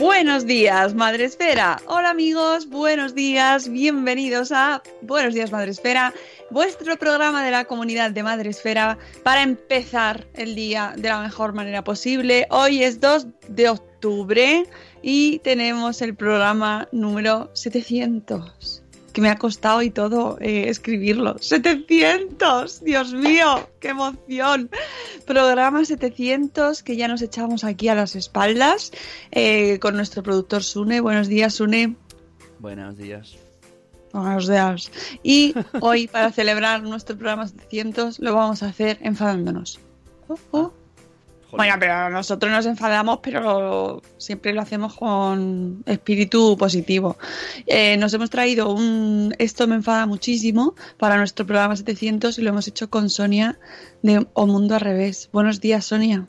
Buenos días, Madre Esfera. Hola amigos, buenos días, bienvenidos a Buenos días, Madre Esfera, vuestro programa de la comunidad de Madre Esfera para empezar el día de la mejor manera posible. Hoy es 2 de octubre y tenemos el programa número 700 que me ha costado y todo eh, escribirlo. ¡700! ¡Dios mío! ¡Qué emoción! Programa 700 que ya nos echamos aquí a las espaldas eh, con nuestro productor Sune. Buenos días, Sune. Buenos días. Buenos días. Y hoy, para celebrar nuestro programa 700, lo vamos a hacer enfadándonos. Oh, oh. Bueno, pero nosotros nos enfadamos, pero siempre lo hacemos con espíritu positivo. Eh, nos hemos traído un Esto me enfada muchísimo para nuestro programa 700 y lo hemos hecho con Sonia de O Mundo al Revés. Buenos días, Sonia.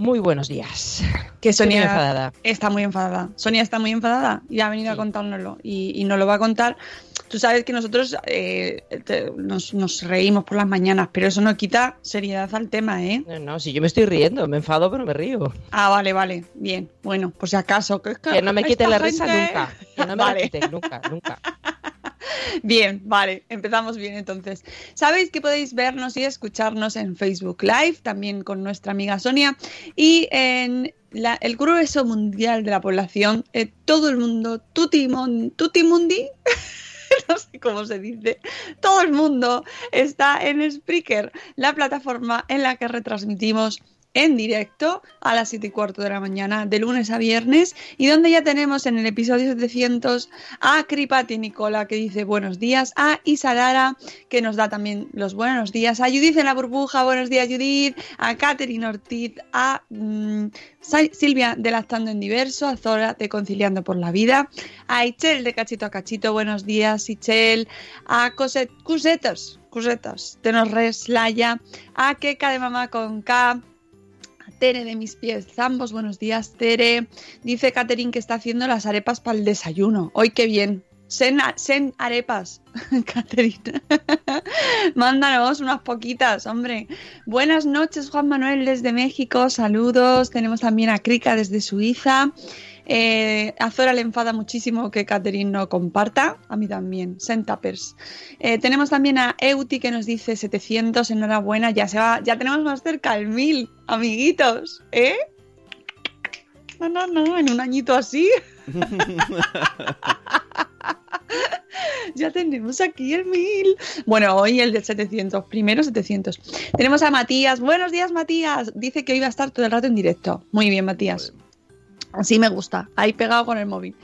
Muy buenos días. Que Sonia enfadada. está muy enfadada. Sonia está muy enfadada y ha venido a contárnoslo y, y nos lo va a contar. Tú sabes que nosotros eh, te- nos, nos reímos por las mañanas, pero eso no quita seriedad al tema, ¿eh? No, no, si yo me estoy riendo, me enfado, pero me río. Ah, vale, vale. Bien. Bueno, por si acaso. Que, es Que no me quite la risa nunca. Que no me Vale. la nunca, nunca. Bien, vale, empezamos bien entonces. Sabéis que podéis vernos y escucharnos en Facebook Live, también con nuestra amiga Sonia, y en el grueso mundial de la población, eh, todo el mundo, tutti, mon- tutti mundi, no sé cómo se dice, todo el mundo está en Spreaker, la plataforma en la que retransmitimos en directo a las 7 y cuarto de la mañana, de lunes a viernes, y donde ya tenemos en el episodio 700 a Cripati Nicola, que dice buenos días, a Isalara, que nos da también los buenos días, a Judith en la burbuja, buenos días Judith, a Catherine Ortiz, a mm, Silvia de Lactando en Diverso, a Zora de Conciliando por la Vida, a Ichel de Cachito a Cachito, buenos días Ichel, a Coset, Cusetas, Cusetas, de Norres, Laya, a Keka de Mamá con K, Tere de mis pies zambos, buenos días Tere. Dice Catherine que está haciendo las arepas para el desayuno. Hoy qué bien. Sen, sen arepas, Catherine. Mándanos unas poquitas, hombre. Buenas noches, Juan Manuel desde México. Saludos. Tenemos también a Krika desde Suiza. Eh, a Zora le enfada muchísimo que Catherine no comparta. A mí también. Sentappers. Eh, tenemos también a Euti que nos dice 700. Enhorabuena. Ya se va. Ya tenemos más cerca el 1000, amiguitos. ¿Eh? No, no, no. En un añito así. Ya tenemos aquí el 1000. Bueno, hoy el de 700, primero 700. Tenemos a Matías. Buenos días, Matías. Dice que hoy va a estar todo el rato en directo. Muy bien, Matías. Así me gusta. Ahí pegado con el móvil.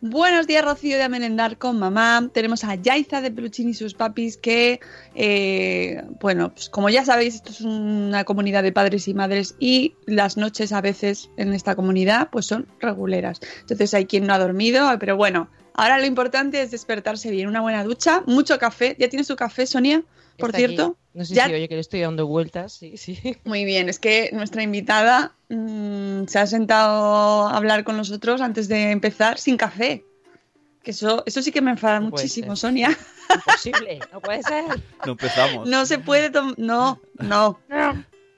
Buenos días, Rocío de Amelendar con mamá. Tenemos a Yaiza de Peluchín y sus papis que, eh, bueno, pues como ya sabéis, esto es una comunidad de padres y madres y las noches a veces en esta comunidad pues son reguleras. Entonces hay quien no ha dormido, pero bueno, ahora lo importante es despertarse bien, una buena ducha, mucho café. ¿Ya tienes tu café, Sonia? Por Está cierto. aquí. No sé ¿Ya? si oye que le estoy dando vueltas, sí, sí. Muy bien, es que nuestra invitada mm, se ha sentado a hablar con nosotros antes de empezar sin café. Que eso, eso sí que me enfada No muchísimo, ser. Sonia. Imposible, no puede ser. No empezamos. No se puede tomar. No, no,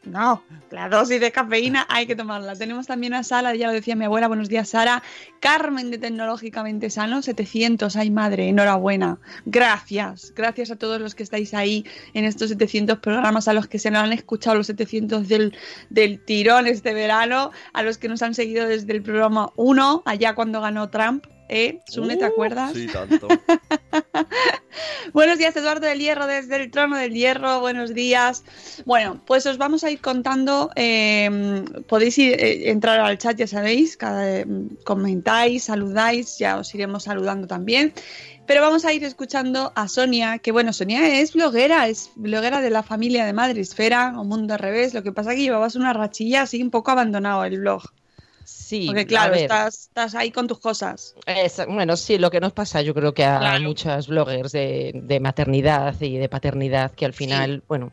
no. La dosis de cafeína hay que tomarla. Tenemos también a Sara, ya lo decía mi abuela. Buenos días, Sara. Carmen de Tecnológicamente Sano, 700. Ay, madre, enhorabuena. Gracias. Gracias a todos los que estáis ahí en estos 700 programas, a los que se nos han escuchado los 700 del, del tirón este verano, a los que nos han seguido desde el programa 1, allá cuando ganó Trump. ¿Eh? Sune, ¿te Uh, acuerdas? Sí, tanto. Buenos días, Eduardo del Hierro, desde el trono del Hierro. Buenos días. Bueno, pues os vamos a ir contando. eh, podéis ir, eh, entrar al chat, ya sabéis. Cada, comentáis, saludáis, ya os iremos saludando también. Pero vamos a ir escuchando a Sonia, que bueno, Sonia es bloguera, es bloguera de la familia de Madresfera o Mundo al Revés. Lo que pasa es que llevabas una rachilla así un poco abandonado el blog. Sí, Porque claro, estás, estás ahí con tus cosas. es- bueno, sí, lo que nos pasa, yo creo que a Claro. muchas bloggers de, de maternidad y de paternidad, que al final, bueno,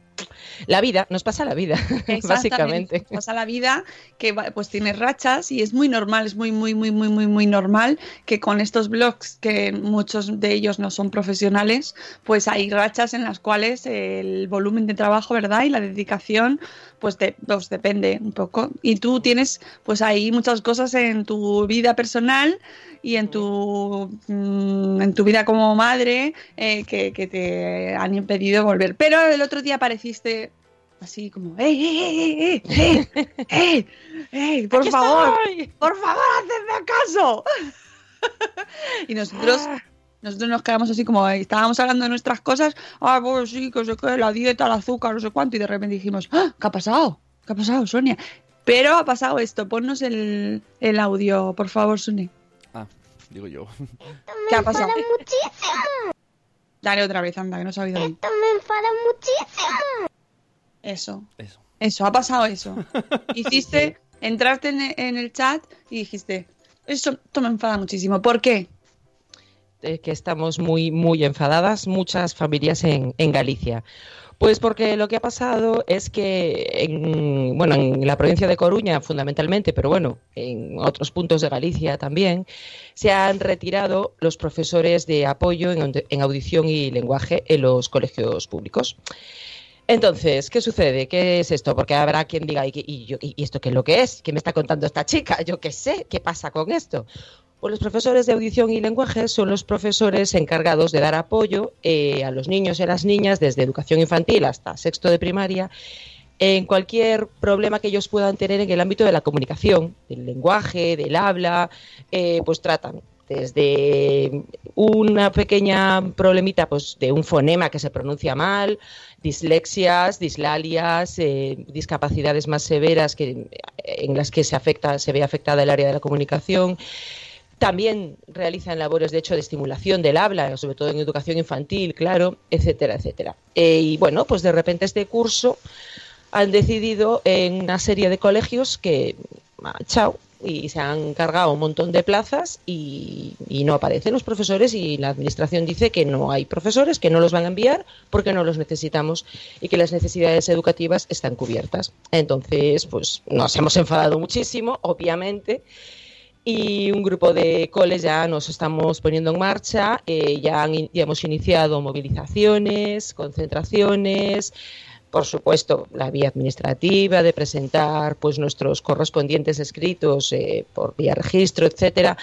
la vida, nos pasa la vida, básicamente. Pasa la vida que pues tienes rachas y es muy normal, es muy, muy, muy, muy, muy, muy normal que con estos blogs, que muchos de ellos no son profesionales, pues hay rachas en las cuales el volumen de trabajo, ¿verdad? Y la dedicación, pues, de, pues depende un poco. Y tú tienes, pues hay muchas cosas en tu vida personal y en tu, mm, en tu vida como madre eh, que, que te han impedido volver. Pero el otro día así como, ¡ey, ey, ey, ey, ey, ey, ey, por favor, estoy. por favor, hacedme acaso! y nosotros... Nosotros nos quedamos así como, eh, estábamos hablando de nuestras cosas, ah, pues sí, que sé qué, la dieta, el azúcar, no sé cuánto, y de repente dijimos, ¡Ah! ¿qué ha pasado? ¿Qué ha pasado, Sonia? Pero ha pasado esto, ponnos el, el audio, por favor, Sonia. Ah, digo yo. ¿Qué ha pasado? muchísimo. Dale otra vez, anda, que no se ha oído. Esto me enfada muchísimo. Eso, Eso. eso, ha pasado eso. Hiciste, entraste en, en el chat y dijiste, eso, esto me enfada muchísimo. ¿Por qué? eh, que estamos muy, muy enfadadas, muchas familias en, en Galicia. Pues porque lo que ha pasado es que en, bueno, en la provincia de Coruña fundamentalmente, pero bueno, en otros puntos de Galicia también, se han retirado los profesores de apoyo en, audición y lenguaje en los colegios públicos. Entonces, ¿qué sucede? ¿Qué es esto? Porque habrá quien diga, ¿y, y y esto qué es lo que es? ¿Qué me está contando esta chica? Yo qué sé, ¿qué pasa con esto? Pues los profesores de audición y lenguaje son los profesores encargados de dar apoyo eh, a los niños y a las niñas desde educación infantil hasta sexto de primaria en cualquier problema que ellos puedan tener en el ámbito de la comunicación, del lenguaje, del habla, eh, pues tratan desde una pequeña problemita pues de un fonema que se pronuncia mal, dislexias, dislalias, eh, discapacidades más severas que, en las que se afecta, se ve afectada el área de la comunicación. También realizan labores, de hecho, de estimulación del habla, sobre todo en educación infantil, claro, etcétera, etcétera. Eh, y bueno, pues de repente este curso han decidido en una serie de colegios que, chao, y se han cargado un montón de plazas y no aparecen los profesores y la administración dice que no hay profesores, que no los van a enviar porque no los necesitamos y que las necesidades educativas están cubiertas. Entonces, pues nos hemos enfadado muchísimo, obviamente, y un grupo de coles ya nos estamos poniendo en marcha, eh, ya, han hemos iniciado movilizaciones, concentraciones, por supuesto, la vía administrativa de presentar pues nuestros correspondientes escritos eh, por vía registro, etcétera.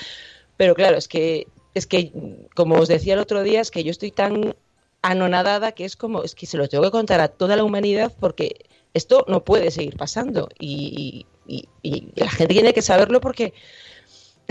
Pero claro, es que es que como os decía el otro día, es que yo estoy tan anonadada que es como es que se lo tengo que contar a toda la humanidad porque esto no puede seguir pasando y, y- y la gente tiene que saberlo porque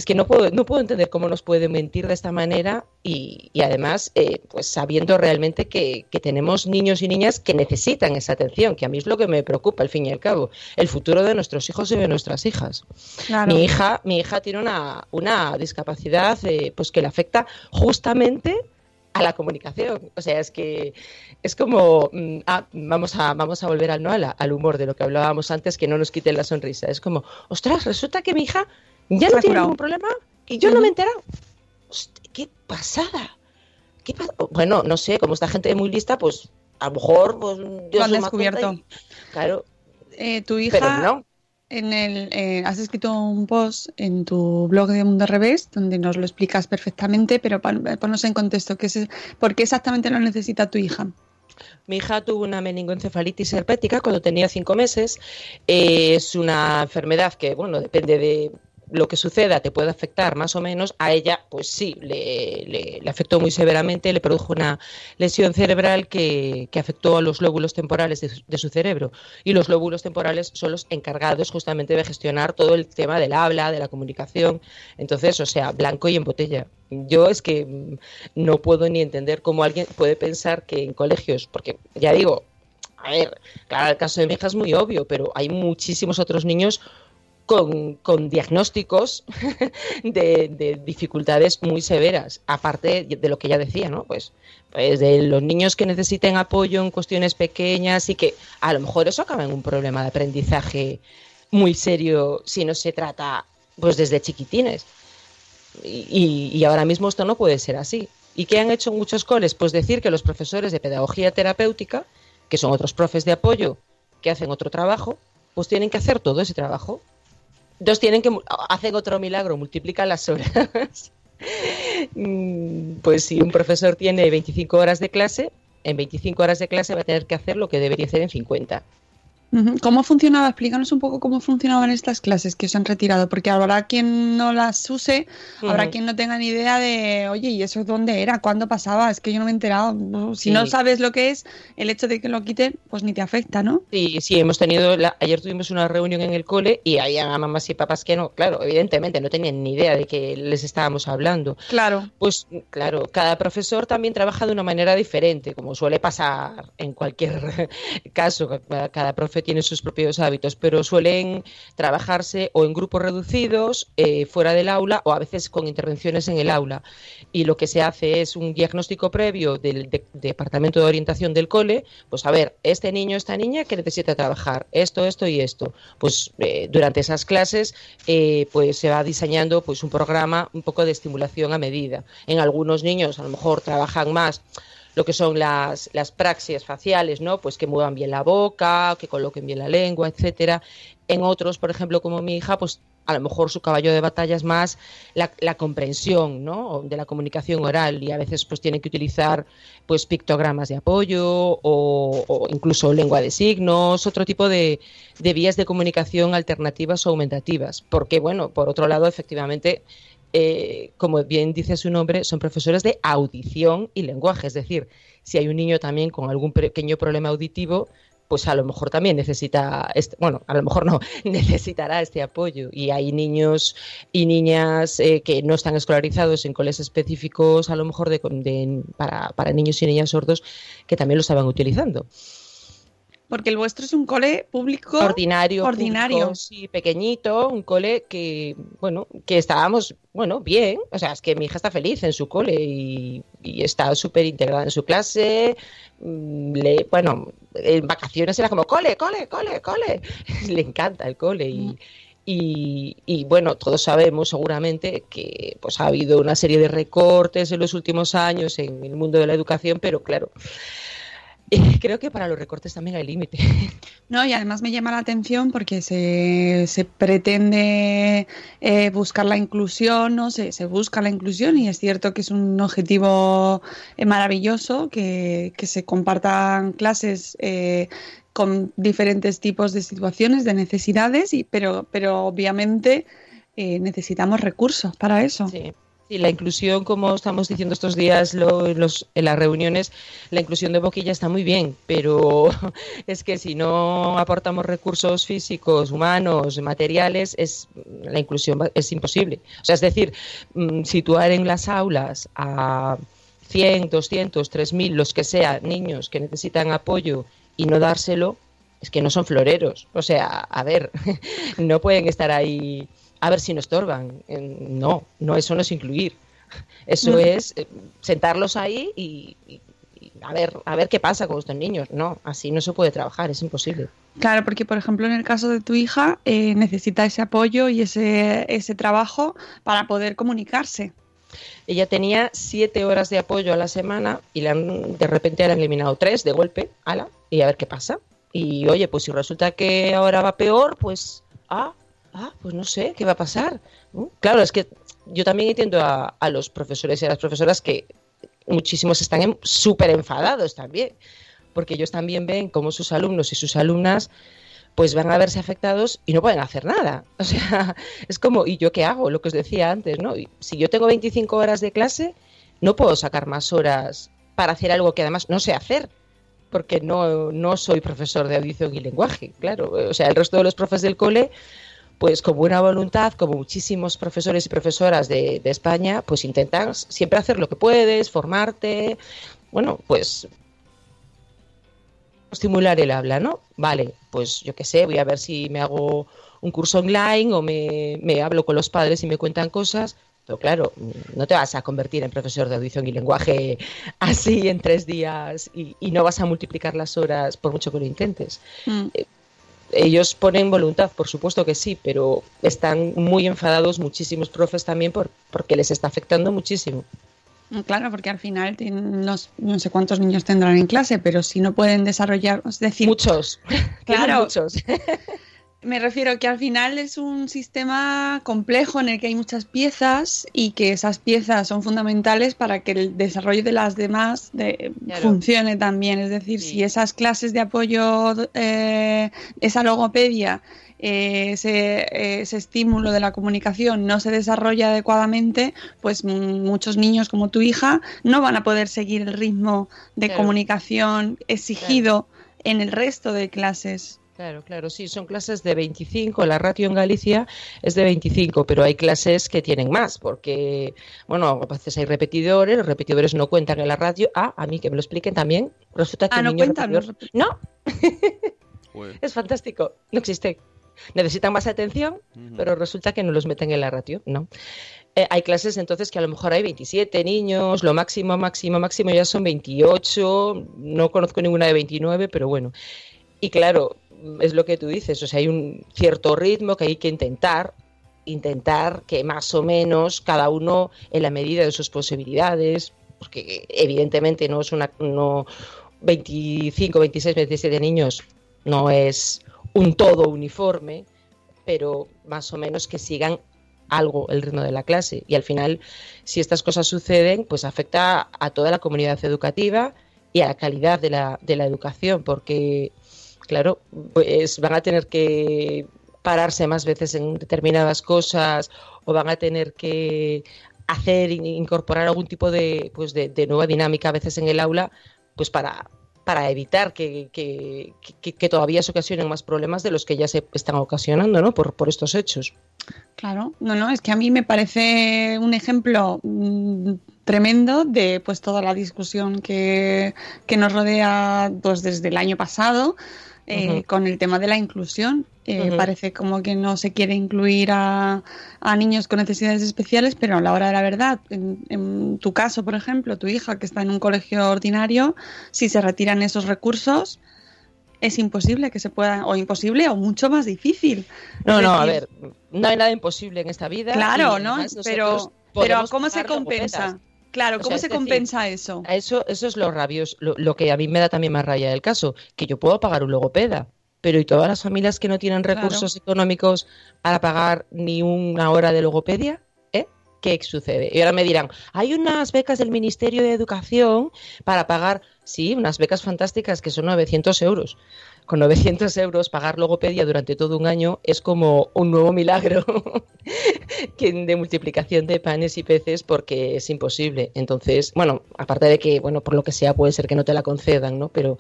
es que no puedo, no puedo entender cómo nos puede mentir de esta manera y, y además, eh, pues sabiendo realmente que, que tenemos niños y niñas que necesitan esa atención, que a mí es lo que me preocupa al fin y al cabo, el futuro de nuestros hijos y de nuestras hijas. Claro. Mi hija, mi hija tiene una, una discapacidad eh, pues que le afecta justamente a la comunicación. O sea, es que es como mm, ah, vamos a vamos a volver al no al, al humor de lo que hablábamos antes, que no nos quiten la sonrisa. Es como, ostras, resulta que mi hija ya no tiene ningún problema y yo no me he enterado. Qué pasada. ¿Qué bueno, no sé, como esta gente muy lista, pues a lo mejor pues, yo Lo han descubierto. y- claro, Eh, tu pero hija, no. en el, eh, has escrito un post en tu blog de Mundo Revés donde nos lo explicas perfectamente, pero ponnos en contexto, ¿qué es, ¿por qué exactamente lo necesita tu hija? Mi hija tuvo una meningoencefalitis herpética cuando tenía cinco meses. Eh, es una enfermedad que, bueno, depende de lo que suceda te puede afectar más o menos, a ella pues sí, le, le, afectó muy severamente, le produjo una lesión cerebral que, que afectó a los lóbulos temporales de, su cerebro. Y los lóbulos temporales son los encargados justamente de gestionar todo el tema del habla, de la comunicación. Entonces, o sea, blanco y en botella. Yo es que mm, no puedo ni entender cómo alguien puede pensar que en colegios, porque ya digo, a ver, claro, el caso de mi hija es muy obvio, pero hay muchísimos otros niños con, diagnósticos de, dificultades muy severas, aparte de lo que ya decía, ¿no? Pues, pues, de los niños que necesiten apoyo en cuestiones pequeñas y que a lo mejor eso acaba en un problema de aprendizaje muy serio si no se trata pues desde chiquitines. Y, y ahora mismo esto no puede ser así. ¿Y qué han hecho muchos coles? Pues decir que los profesores de pedagogía terapéutica, que son otros profes de apoyo, que hacen otro trabajo, pues tienen que hacer todo ese trabajo Dos tienen que hacen otro milagro, multiplican las horas. Mm, pues si un profesor tiene 25 horas de clase, en 25 horas de clase va a tener que hacer lo que debería hacer en 50. ¿Cómo funcionaba? Explícanos un poco cómo funcionaban estas clases que os han retirado, porque habrá quien no las use, habrá quien no tenga ni idea de, oye, ¿y eso dónde era? ¿Cuándo pasaba? Es que yo no me he enterado. Si no sabes lo que es, el hecho de que lo quiten, pues ni te afecta, ¿no? Sí, sí, hemos tenido, ayer tuvimos una reunión en el cole y había mamás y papás que no, claro, evidentemente no tenían ni idea de que les estábamos hablando. Claro. Pues claro, cada profesor también trabaja de una manera diferente, como suele pasar en cualquier caso, cada profesor tiene sus propios hábitos, pero suelen trabajarse o en grupos reducidos, eh, fuera del aula o a veces con intervenciones en el aula. Y lo que se hace es un diagnóstico previo del departamento de orientación del cole, pues a ver, este niño, esta niña que necesita trabajar, esto, esto y esto. Pues eh, durante esas clases eh, pues se va diseñando pues un programa un poco de estimulación a medida. En algunos niños a lo mejor trabajan más lo que son las, las praxias faciales, ¿no? Pues que muevan bien la boca, que coloquen bien la lengua, etcétera. En otros, por ejemplo, como mi hija, pues a lo mejor su caballo de batalla es más la, la, comprensión ¿no? de la comunicación oral y a veces pues tiene que utilizar pues pictogramas de apoyo o, o incluso lengua de signos, otro tipo de, de, vías de comunicación alternativas o aumentativas. Porque bueno, por otro lado, efectivamente, eh, como bien dice su nombre, son profesores de audición y lenguaje. Es decir, si hay un niño también con algún pequeño problema auditivo, pues a lo mejor también necesita, este, bueno, a lo mejor no, necesitará este apoyo. Y hay niños y niñas eh, que no están escolarizados en coles específicos, a lo mejor de, para, para niños y niñas sordos, que también lo estaban utilizando. Porque el vuestro es un cole público ordinario, ordinario, sí, pequeñito, un cole que, bueno, que estábamos, bueno, bien, o sea, es que mi hija está feliz en su cole y, está súper integrada en su clase, mm, le, bueno, en vacaciones era como cole, cole, cole, cole, le encanta el cole y, y, y, bueno, todos sabemos seguramente que pues ha habido una serie de recortes en los últimos años en el mundo de la educación, pero claro, creo que para los recortes también hay límite. No, y además me llama la atención porque se, se pretende eh, buscar la inclusión, ¿no? Se, se, busca la inclusión y es cierto que es un objetivo eh, maravilloso que, que, se compartan clases eh, con diferentes tipos de situaciones, de necesidades, y, pero, pero obviamente necesitamos recursos para eso. Sí. Sí, la inclusión, como estamos diciendo estos días en las reuniones, la inclusión de boquilla está muy bien, pero es que si no aportamos recursos físicos, humanos, materiales, es la inclusión es imposible. O sea, es decir, mm, situar en las aulas a 100, 200, 3.000, los que sea, niños que necesitan apoyo y no dárselo, es que no son floreros. O sea, a ver, no pueden estar ahí a ver si nos estorban. No, no, eso no es incluir. Eso es eh, sentarlos ahí y, a ver, a ver qué pasa con estos niños. No, así no se puede trabajar, es imposible. Claro, porque por ejemplo en el caso de tu hija eh, necesita ese apoyo y ese, ese trabajo para poder comunicarse. Ella tenía siete horas de apoyo a la semana y de repente le han eliminado tres de golpe, ala, y a ver qué pasa. Y oye, pues si resulta que ahora va peor, pues ah, ah, pues no sé, ¿qué va a pasar? ¿No? Claro, es que yo también entiendo a, los profesores y a las profesoras que muchísimos están en- súper enfadados también, porque ellos también ven cómo sus alumnos y sus alumnas pues van a verse afectados y no pueden hacer nada. O sea, es como, ¿y yo qué hago? Lo que os decía antes, ¿no? Si yo tengo 25 horas de clase, no puedo sacar más horas para hacer algo que además no sé hacer, porque no, no soy profesor de audición y lenguaje, claro. O sea, el resto de los profes del cole, pues con buena voluntad, como muchísimos profesores y profesoras de, de España, pues intentan siempre hacer lo que puedes, formarte, bueno, pues estimular el habla, ¿no? Vale, pues yo qué sé, voy a ver si me hago un curso online o me, me hablo con los padres y me cuentan cosas. Pero claro, no te vas a convertir en profesor de audición y lenguaje así en tres días y, y no vas a multiplicar las horas por mucho que lo intentes. Mm. Ellos ponen voluntad, por supuesto que sí, pero están muy enfadados muchísimos profes también por, porque les está afectando muchísimo. Claro, porque al final tienen los- no sé cuántos niños tendrán en clase, pero si no pueden desarrollar, es decir, Muchos. Claro. Muchos. Me refiero que al final es un sistema complejo en el que hay muchas piezas y que esas piezas son fundamentales para que el desarrollo de las demás de- Claro. funcione también. Es decir, Sí. si esas clases de apoyo, eh, esa logopedia, eh, ese, eh, ese estímulo de la comunicación no se desarrolla adecuadamente, pues muchos niños como tu hija no van a poder seguir el ritmo de Claro. comunicación exigido en el resto de clases. Claro, claro, sí, son clases de 25, la ratio en Galicia es de 25, pero hay clases que tienen más, porque, bueno, a veces hay repetidores, los repetidores no cuentan en la radio. Ah, a mí que me lo expliquen también. Resulta que Ah, no cuentan repetidor- No, es fantástico, no existe. Necesitan más atención, pero resulta que no los meten en la ratio, ¿no? Eh, hay clases entonces que a lo mejor hay 27 niños, lo máximo, máximo, máximo ya son 28, no conozco ninguna de 29, pero bueno. Y claro, es lo que tú dices, o sea, hay un cierto ritmo que hay que intentar, intentar que más o menos cada uno en la medida de sus posibilidades, porque evidentemente no es una, no, 25, 26, 27 niños no es un todo uniforme, pero más o menos que sigan algo el ritmo de la clase. Y al final, si estas cosas suceden, pues afecta a toda la comunidad educativa y a la calidad de la, de la educación, porque, claro, pues van a tener que pararse más veces en determinadas cosas o van a tener que hacer, in- incorporar algún tipo de, pues de, nueva dinámica a veces en el aula, pues para, para evitar que, que, que- que todavía se ocasionen más problemas de los que ya se están ocasionando, ¿no? Por, por estos hechos. Claro, no, no, es que a mí me parece un ejemplo mm, tremendo de pues toda la discusión que, que nos rodea pues desde el año pasado eh, con el tema de la inclusión. Eh. Parece como que no se quiere incluir a, a niños con necesidades especiales, pero a la hora de la verdad, en, en tu caso, por ejemplo, tu hija que está en un colegio ordinario, si se retiran esos recursos, es imposible que se pueda, o imposible, o mucho más difícil. No, no, a ver, no hay nada imposible en esta vida. Claro, ¿no? Pero, pero ¿cómo se compensa? Claro, O ¿cómo sea, se es decir, compensa eso? A Eso, eso es lo rabioso, lo, lo que a mí me da también más raya del caso, que yo puedo pagar un logopeda, pero ¿y todas las familias que no tienen Claro. recursos económicos para pagar ni una hora de logopedia? ¿Eh? ¿Qué sucede? Y ahora me dirán, hay unas becas del Ministerio de Educación para pagar, sí, unas becas fantásticas que son 900 euros. Con 900 euros pagar logopedia durante todo un año es como un nuevo milagro de multiplicación de panes y peces porque es imposible. Entonces, bueno, aparte de que, bueno, por lo que sea puede ser que no te la concedan, ¿no? Pero,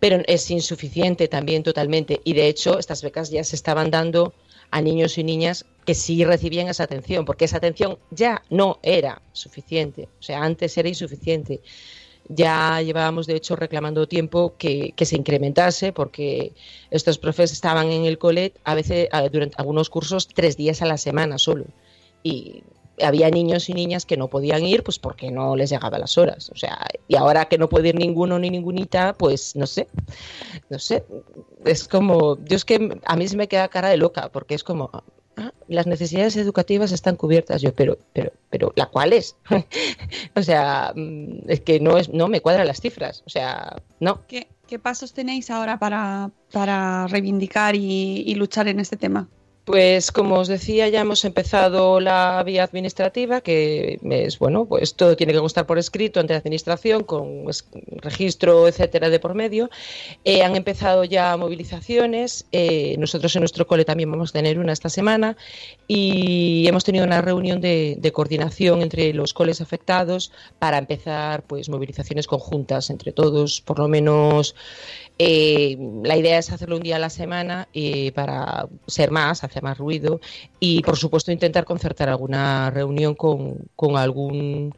pero es insuficiente también totalmente. Y de hecho, estas becas ya se estaban dando a niños y niñas que sí recibían esa atención, porque esa atención ya no era suficiente. O sea, antes era insuficiente. Ya llevábamos, de hecho, reclamando tiempo que, que se incrementase, porque estos profes estaban en el colet a veces, durante algunos cursos, tres días a la semana solo. Y había niños y niñas que no podían ir, pues porque no les llegaban las horas. O sea, y ahora que no puede ir ninguno ni ningunita, pues no sé, no sé. Es como, yo es que a mí se me queda cara de loca, porque es como, ah, las necesidades educativas están cubiertas. Yo, pero, pero, pero, ¿la cuál es? o sea, mm, es que no es, no me cuadran las cifras. O sea, no. ¿Qué, qué pasos tenéis ahora para, para reivindicar y, y luchar en este tema? Pues como os decía, ya hemos empezado la vía administrativa, que es bueno, pues todo tiene que constar por escrito ante la administración, con registro, etcétera, de por medio. Eh, han empezado ya movilizaciones. Eh, nosotros en nuestro cole también vamos a tener una esta semana y hemos tenido una reunión de, de coordinación entre los coles afectados para empezar, pues movilizaciones conjuntas entre todos, por lo menos eh, la idea es hacerlo un día a la semana para ser más, hacer más ruido y, por supuesto, intentar concertar alguna reunión con, algún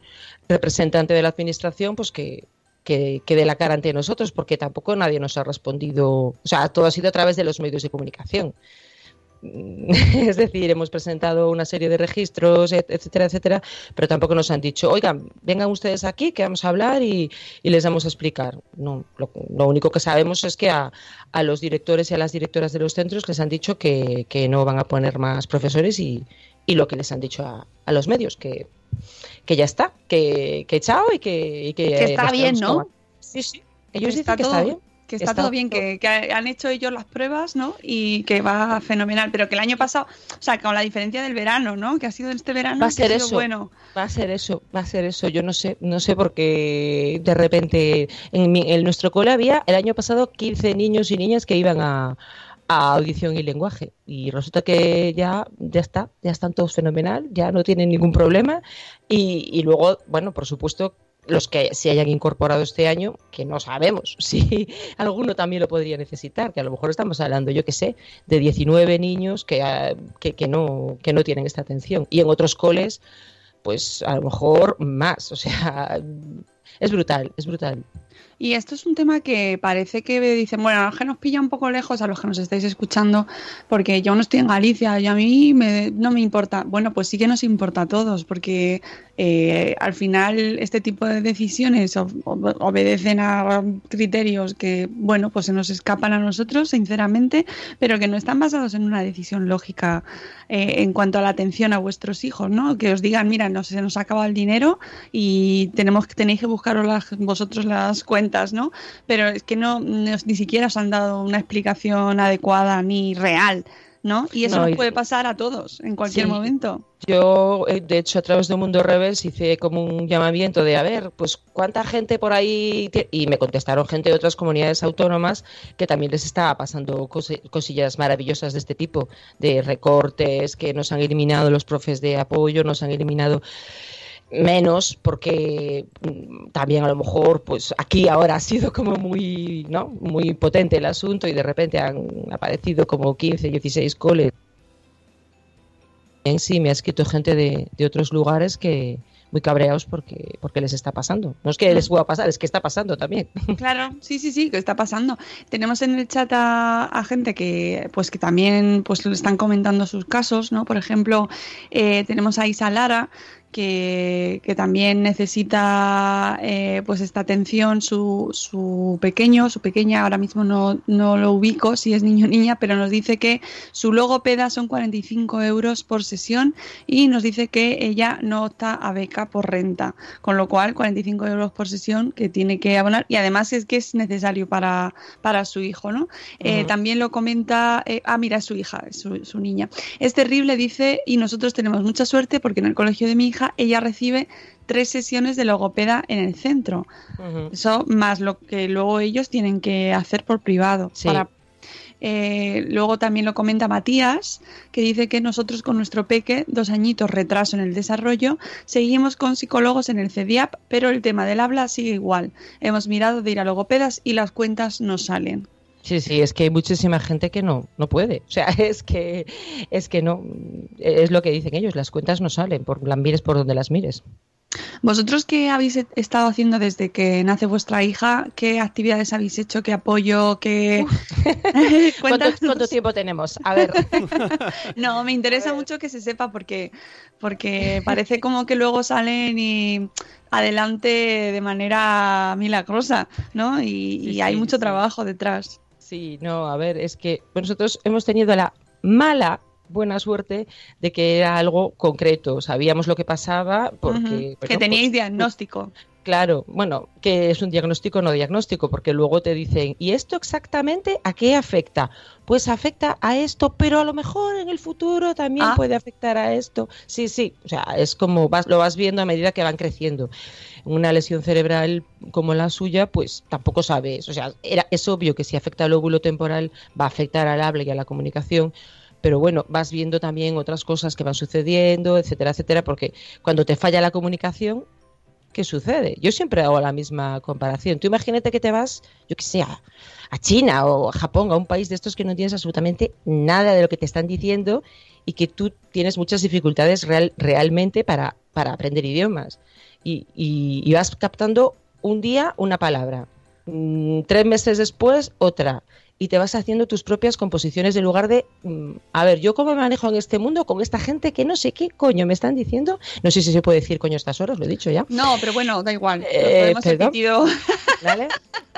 representante de la Administración pues que, que, que dé la cara ante nosotros, porque tampoco nadie nos ha respondido. O sea, todo ha sido a través de los medios de comunicación. es decir, hemos presentado una serie de registros, etcétera, etcétera, pero tampoco nos han dicho, oigan, vengan ustedes aquí que vamos a hablar y, les vamos a explicar. No, lo, único que sabemos es que a, los directores y a las directoras de los centros les han dicho que, no van a poner más profesores y, lo que les han dicho a, los medios, que, que ya está, que, que chao y que, que, está bien, ¿no? Sí, sí. Ellos dicen que está bien que está, todo bien, que, han hecho ellos las pruebas, ¿no? Y que va fenomenal. Pero que el año pasado, o sea, con la diferencia del verano, ¿no? Que ha sido este verano, va a ser eso. bueno. Va a ser eso, va a ser eso. Yo no sé, no sé por qué de repente en, en nuestro cole había el año pasado 15 niños y niñas que iban a, audición y lenguaje. Y resulta que ya, ya está, ya están todos fenomenal, ya no tienen ningún problema. Y, y luego, bueno, por supuesto, los que se hayan incorporado este año, que no sabemos si alguno también lo podría necesitar, que a lo mejor estamos hablando, yo que sé, de 19 niños ah, que, que, no, que no tienen esta atención. Y en otros coles, pues a lo mejor más. O sea, es brutal, es brutal. Y esto es un tema que parece que dicen, bueno, que nos pilla un poco lejos a los que nos estáis escuchando, porque yo no estoy en Galicia y a mí no me importa. Bueno, pues sí que nos importa a todos, porque eh, al final este tipo de decisiones obedecen a criterios que, bueno, pues se nos escapan a nosotros, sinceramente, pero que no están basados en una decisión lógica eh, en cuanto a la atención a vuestros hijos, ¿no? Que os digan, mira, no, se nos acaba el dinero y tenemos que tenéis que buscaros vosotros las cuentas, ¿no? Pero es que no, ni siquiera os han dado una explicación adecuada ni real ¿no? Y eso nos puede pasar a todos en cualquier momento. Yo, eh, de hecho, a través de Mundo Rebels hice como un llamamiento de, a ver, pues cuánta gente por ahí, y me contestaron gente de otras comunidades autónomas que también les estaba pasando cosillas maravillosas de este tipo, de recortes, que nos han eliminado los profes de apoyo, nos han eliminado menos porque mm, también a lo mejor pues aquí ahora ha sido como muy no muy potente el asunto y de repente han aparecido como 15 16 coles en sí me ha escrito gente de, de otros lugares que muy cabreados porque, porque les está pasando. No es que les pueda pasar, es que está pasando también. Claro, sí, sí, sí, que está pasando. Tenemos en el chat a, gente que pues que también pues están comentando sus casos, ¿no? Por ejemplo, eh, tenemos a Isa Lara, que, también necesita eh, pues esta atención su, su, pequeño, su pequeña, ahora mismo no, no, lo ubico si es niño o niña, pero nos dice que su logopeda son 45 euros por sesión y nos dice que ella no opta a beca por renta, con lo cual 45 euros por sesión que tiene que abonar y además es que es necesario para, para su hijo, ¿no? Eh, también lo comenta, eh, ah, mira, su hija, su, su niña. Es terrible, dice, y nosotros tenemos mucha suerte porque en el colegio de mi hija ella recibe tres sesiones de logopeda en el centro. Eso más lo que luego ellos tienen que hacer por privado. Eh, luego también lo comenta Matías, que dice que nosotros con nuestro peque, dos añitos retraso en el desarrollo, seguimos con psicólogos en el CEDIAP, pero el tema del habla sigue igual. Hemos mirado de ir a logopedas y las cuentas no salen. Sí, sí, es que hay muchísima gente que no, no puede. O sea, es que, es que no, es lo que dicen ellos, las cuentas no salen, por las mires por donde las mires. ¿Vosotros qué habéis e-, estado haciendo desde que nace vuestra hija? ¿Qué actividades habéis hecho? ¿Qué apoyo? ¿Qué... ¿Cuánto, tiempo tenemos? A ver. no, me interesa mucho que se sepa porque, porque parece como que luego salen y adelante de manera milagrosa, ¿no? Y, hay mucho trabajo detrás. Sí, no, a ver, es que nosotros hemos tenido la mala buena suerte de que era algo concreto, sabíamos lo que pasaba porque... que teníais diagnóstico Claro, bueno, que es un diagnóstico no diagnóstico, porque luego te dicen, ¿y esto exactamente a qué afecta? Pues afecta a esto, pero a lo mejor en el futuro también Ah. puede afectar a esto. Sí, sí, o sea, es como vas, lo vas viendo a medida que van creciendo. Una lesión cerebral como la suya, pues tampoco sabes. O sea, era, es obvio que si afecta al óvulo temporal va a afectar al habla y a la comunicación, pero bueno, vas viendo también otras cosas que van sucediendo, etcétera, etcétera, porque cuando te falla la comunicación, ¿qué sucede? Yo siempre hago la misma comparación. Tú imagínate que te vas, yo que sé, a, China o a Japón, a un país de estos que no tienes absolutamente nada de lo que te están diciendo y que tú tienes muchas dificultades real- realmente para, para aprender idiomas. Y, y- y vas captando un día una palabra, mm, tres meses después otra. Y te vas haciendo tus propias composiciones en lugar de, mm, a ver, yo cómo me manejo en este mundo con esta gente que no sé qué coño me están diciendo. No sé si se puede decir coño estas horas, lo he dicho ya. No, pero bueno, da igual. Lo Eh, podemos perdón. repetido. ¿vale?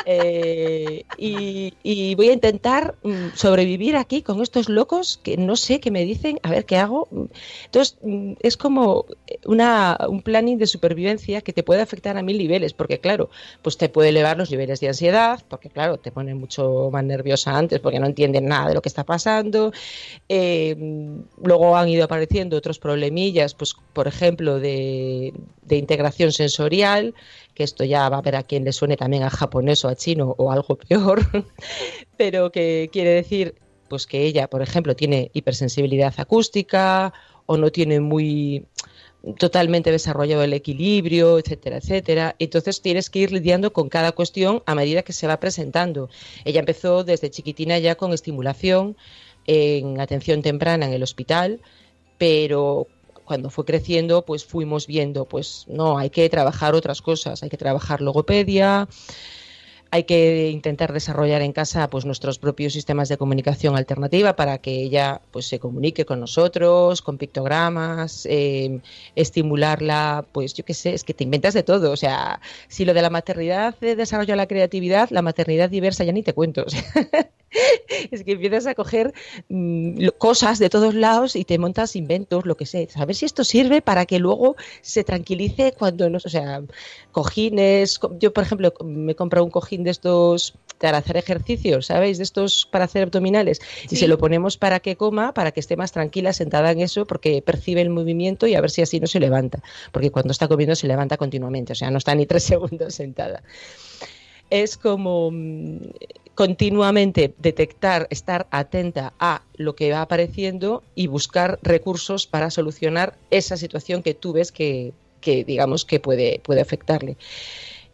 Eh, y, y voy a intentar mm, sobrevivir aquí con estos locos que no sé qué me dicen, a ver qué hago. Entonces, mm, es como una, un planning de supervivencia que te puede afectar a mil niveles, porque claro, pues te puede elevar los niveles de ansiedad, porque claro, te pone mucho más antes porque no entienden nada de lo que está pasando. Eh, luego han ido apareciendo otros problemillas, pues por ejemplo, de, de integración sensorial, que esto ya va a ver a quien le suene también a japonés o a chino o algo peor, pero que quiere decir pues que ella, por ejemplo, tiene hipersensibilidad acústica o no tiene muy totalmente desarrollado el equilibrio, etcétera, etcétera. Entonces tienes que ir lidiando con cada cuestión a medida que se va presentando. Ella empezó desde chiquitina ya con estimulación en atención temprana en el hospital, pero cuando fue creciendo, pues fuimos viendo, pues no, hay que trabajar otras cosas, hay que trabajar logopedia, hay que intentar desarrollar en casa pues nuestros propios sistemas de comunicación alternativa para que ella pues se comunique con nosotros, con pictogramas, eh, estimularla, pues yo qué sé, es que te inventas de todo, o sea, si lo de la maternidad eh, desarrolla la creatividad, la maternidad diversa ya ni te cuento, es que empiezas a coger mm, cosas de todos lados y te montas inventos, lo que sé, a ver si esto sirve para que luego se tranquilice cuando no, o sea, cojines, co- yo por ejemplo me he comprado un cojín de estos para hacer ejercicios, ¿sabéis? De estos para hacer abdominales y se lo ponemos para que coma, para que esté más tranquila sentada en eso porque percibe el movimiento y a ver si así no se levanta, porque cuando está comiendo se levanta continuamente, o sea, no está ni tres segundos sentada es como mm, continuamente detectar, estar atenta a lo que va apareciendo y buscar recursos para solucionar esa situación que tú ves que, que, digamos que puede, puede afectarle.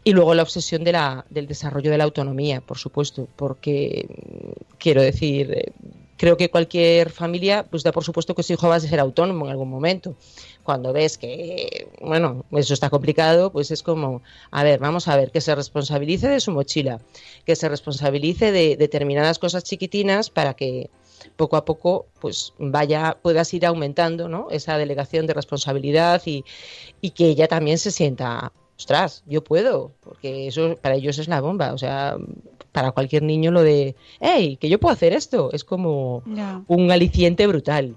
Y luego la obsesión de la, del desarrollo de la autonomía, por supuesto, porque mm, quiero decir, eh, creo que cualquier familia pues da por supuesto que su hijo va a ser autónomo en algún momento. Cuando ves que, bueno, eso está complicado, pues es como, a ver, vamos a ver, que se responsabilice de su mochila, que se responsabilice de determinadas cosas chiquitinas para que poco a poco pues vaya puedas ir aumentando ¿no? esa delegación de responsabilidad y, y que ella también se sienta ostras yo puedo porque eso para ellos es la bomba. O sea para cualquier niño lo de hey que yo puedo hacer esto es como un aliciente brutal.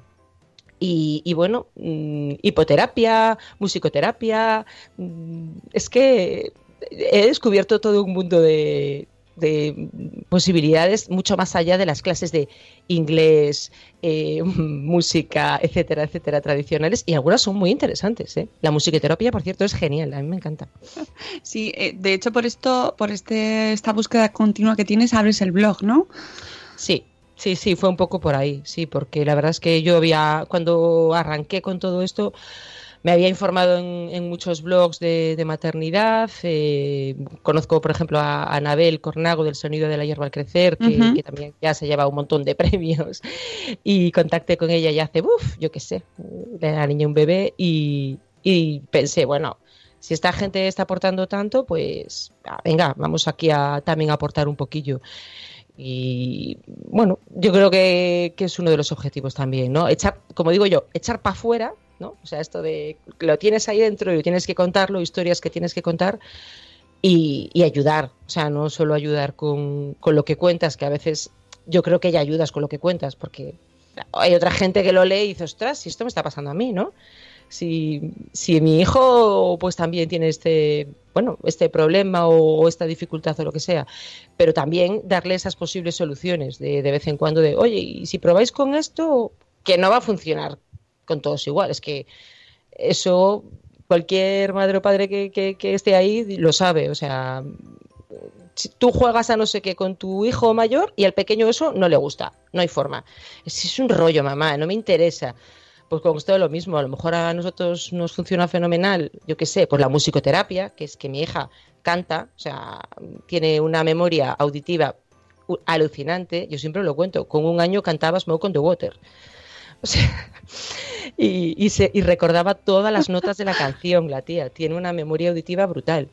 Y, y bueno, mm, hipoterapia, musicoterapia, mm, es que he descubierto todo un mundo de, de posibilidades mucho más allá de las clases de inglés, eh, música, etcétera, etcétera, tradicionales, y algunas son muy interesantes. ¿eh? La musicoterapia, por cierto, es genial, a mí me encanta. Sí, eh, de hecho por esto, por este, esta búsqueda continua que tienes, abres el blog, ¿no? Sí, sí, sí, fue un poco por ahí, sí, porque la verdad es que yo había, cuando arranqué con todo esto, me había informado en, en muchos blogs de, de maternidad. eh, conozco, por ejemplo, a, a Anabel Cornago del Sonido de la Hierba al Crecer, que, Ujú. que también ya se lleva un montón de premios. Y contacté con ella ya hace, uff, yo qué sé, la niña un bebé. Y, y pensé, bueno, si esta gente está aportando tanto, pues ah, venga, vamos aquí a también a aportar un poquillo. Y bueno, yo creo que, que es uno de los objetivos también, ¿no? Echar, como digo yo, echar para afuera, ¿no? O sea, esto de lo tienes ahí dentro y tienes que contarlo, historias que tienes que contar y, y ayudar. O sea, no solo ayudar con, con lo que cuentas, que a veces yo creo que ya ayudas con lo que cuentas, porque hay otra gente que lo lee y dice, ostras, si esto me está pasando a mí, ¿no? si, si mi hijo pues también tiene este, bueno, este problema o, esta dificultad o lo que sea, pero también darle esas posibles soluciones de, de vez en cuando de, oye, y si probáis con esto, que no va a funcionar con todos igual, es que eso cualquier madre o padre que, esté ahí lo sabe, o sea, tú juegas a no sé qué con tu hijo mayor y al pequeño eso no le gusta, no hay forma. Es, es un rollo, mamá, no me interesa. Pues con esto es lo mismo, a lo mejor a nosotros nos funciona fenomenal, yo qué sé, pues la musicoterapia, que es que mi hija canta, o sea, tiene una memoria auditiva alucinante, yo siempre lo cuento, con un año cantaba Smoke on the Water. Y, se, y recordaba todas las notas de la canción, la tía, tiene una memoria auditiva brutal,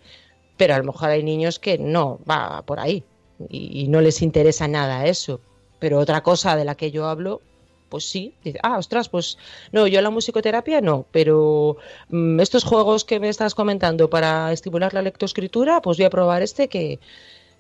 pero a lo mejor hay niños que no, va por ahí, y, y no les interesa nada eso, pero otra cosa de la que yo hablo pues sí, dice, ah, ostras, pues no, yo la musicoterapia no, pero mm, estos juegos que me estás comentando para estimular la lectoescritura, pues voy a probar este que,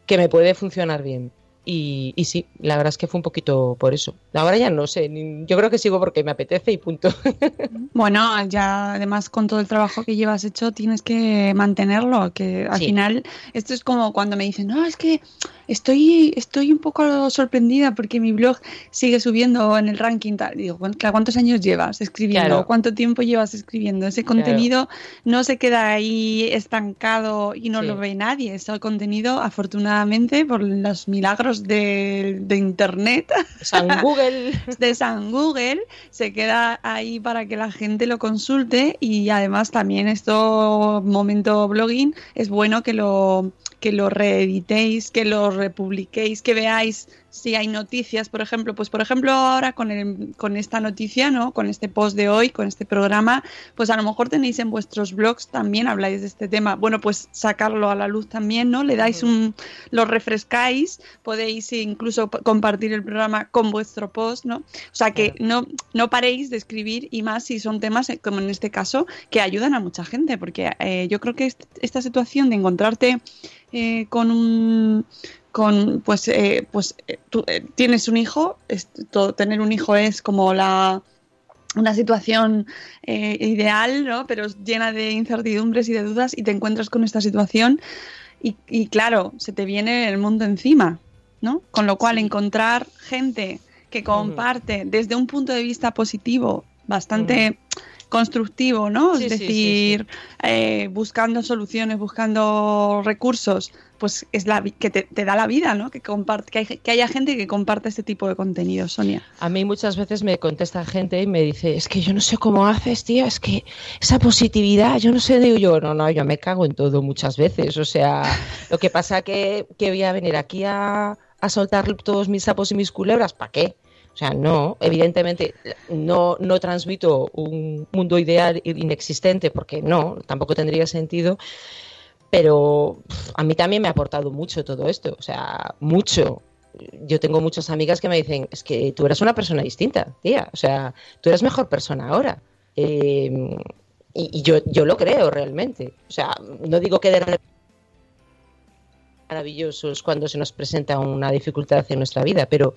que me puede funcionar bien. Y, y, sí, la verdad es que fue un poquito por eso. Ahora ya no sé, yo creo que sigo porque me apetece y punto. Bueno, ya además con todo el trabajo que llevas hecho tienes que mantenerlo, que al final esto es como cuando me dicen, no, es que estoy, estoy un poco sorprendida porque mi blog sigue subiendo en el ranking tal. digo, ¿cuántos años llevas escribiendo? ¿Cuánto tiempo llevas escribiendo? Ese contenido no se queda ahí estancado y no lo ve nadie. Ese contenido, afortunadamente, por los milagros de, Internet, San Google. de San Google, se queda ahí para que la gente lo consulte y además también esto, momento blogging, es bueno que lo que lo reeditéis, que lo republiquéis, que veáis si hay noticias, por ejemplo, pues por ejemplo ahora con, el, con esta noticia, ¿no? Con este post de hoy, con este programa, pues a lo mejor tenéis en vuestros blogs también habláis de este tema. Bueno, pues sacarlo a la luz también, ¿no? Le dais un, lo refrescáis, podéis incluso compartir el programa con vuestro post, ¿no? O sea que no, no paréis de escribir y más si son temas, eh, como en este caso, que ayudan a mucha gente, porque eh, yo creo que esta situación de encontrarte eh, con un con pues eh, pues eh, tú tienes un hijo tener un hijo es como la una situación ideal no pero llena de incertidumbres y de dudas y te encuentras con esta situación y, y claro se te viene el mundo encima no con lo cual encontrar gente que comparte desde un punto de vista positivo bastante constructivo, ¿no? es decir, eh, buscando soluciones, buscando recursos, pues es la que te, da la vida, ¿no? Que, comparte, que, haya gente que comparte este tipo de contenido, Sonia. A mí muchas veces me contesta gente y me dice, es que yo no sé cómo haces, tío, es que esa positividad, yo no sé, digo yo, no, no, yo me cago en todo muchas veces, o sea, lo que pasa que, que voy a venir aquí a, a soltar todos mis sapos y mis culebras, ¿para qué? O sea, no, evidentemente no, no transmito un mundo ideal inexistente porque no, tampoco tendría sentido, pero a mí también me ha aportado mucho todo esto, o sea, mucho. Yo tengo muchas amigas que me dicen, es que tú eres una persona distinta, tía, o sea, tú eres mejor persona ahora. Em, y, yo, yo lo creo realmente. O sea, no digo que de repente maravillosos cuando se nos presenta una dificultad en nuestra vida, pero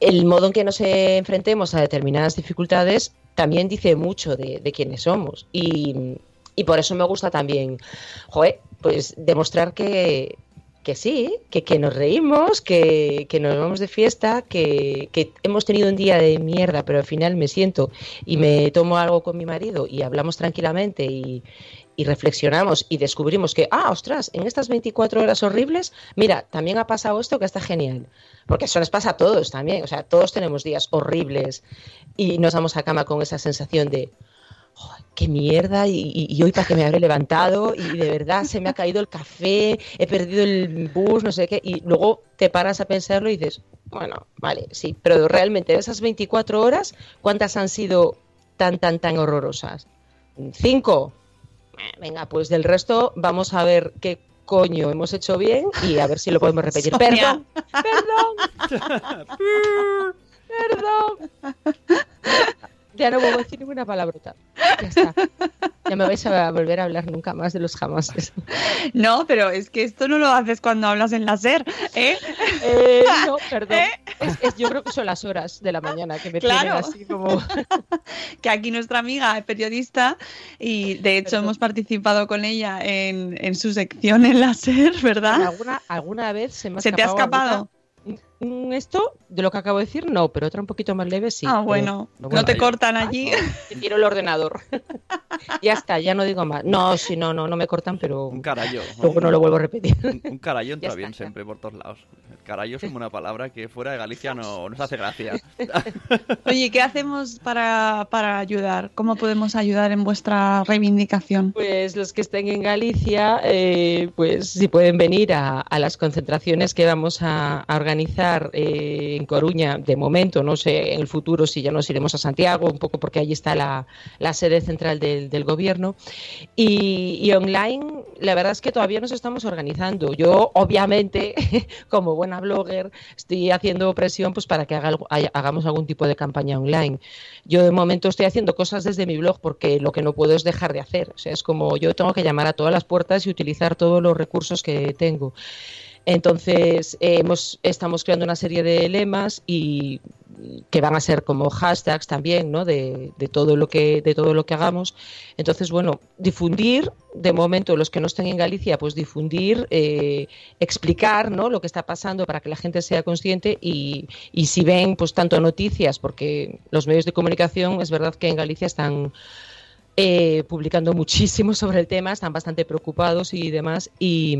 el modo en que nos enfrentemos a determinadas dificultades también dice mucho de, quiénes somos. Y, por eso me gusta también, joder, pues demostrar que, que sí, que, que, nos reímos, que, que, nos vamos de fiesta, que, que, hemos tenido un día de mierda, pero al final me siento y me tomo algo con mi marido y hablamos tranquilamente y, y reflexionamos y descubrimos que, ah, ostras, en estas 24 horas horribles, mira, también ha pasado esto que está genial. Porque eso les pasa a todos también. O sea, todos tenemos días horribles y nos vamos a cama con esa sensación de, qué mierda, y, hoy para que me habré levantado, y de verdad se me ha caído el café, he perdido el bus, no sé qué, y luego te paras a pensarlo y dices, bueno, vale, sí, pero realmente esas 24 horas, ¿cuántas han sido tan, tan, tan horrorosas? ¿Cinco? Venga, pues del resto vamos a ver qué coño hemos hecho bien y a ver si lo podemos repetir. Perdón, perdón, perdón. Ya no voy a decir ninguna palabrota. Ya está. Ya me vais a volver a hablar nunca más de los jamases. No, pero es que esto no lo haces cuando hablas en la SER, ¿eh? eh no, perdón. ¿Eh? Es- es- yo creo que son las horas de la mañana que me Claro. tienen así como... que aquí nuestra amiga es periodista y de hecho hemos participado con ella en, en su sección en la SER, ¿verdad? ¿Alguna, alguna vez se me ha ¿Se te ha escapado? Alguna- Mm, Esto, de lo que acabo de decir, no, pero otra un poquito más leve sí. ah, pero- bueno, no te cortan allí. Te tiro el ordenador. ya está, ya no digo más. No, sí, no, no, no me cortan, pero Un carallo. luego no lo vuelvo a repetir. Un, un está, bien ya. siempre por todos lados. Es como una palabra que fuera de Galicia no nos hace gracia. Oye, ¿qué hacemos para, para ayudar? ¿Cómo podemos ayudar en vuestra reivindicación? Pues los que estén en Galicia, eh, pues si pueden venir a, a las concentraciones que vamos a, a organizar eh, en Coruña, de momento, no sé, en el futuro si ya nos iremos a Santiago, un poco porque allí está la, la sede central del, del gobierno. Y, y online, la verdad es que todavía nos estamos organizando. Yo, obviamente, como buena blogger, estoy haciendo presión pues para que haga hagamos algún tipo de campaña online. Yo de momento estoy haciendo cosas desde mi blog porque lo que no puedo es dejar de hacer. O sea, es como yo tengo que llamar a todas las puertas y utilizar todos los recursos que tengo. Entonces, estamos creando una serie de lemas y que van a ser como hashtags también, ¿no? De, todo lo que de todo lo que hagamos. Entonces, bueno, difundir, de momento los que no estén en Galicia, pues difundir, eh, explicar, ¿no? Lo que está pasando para que la gente sea consciente y, y si ven, pues tanto noticias, porque los medios de comunicación es verdad que en Galicia están eh, publicando muchísimo sobre el tema, están bastante preocupados y demás. Y,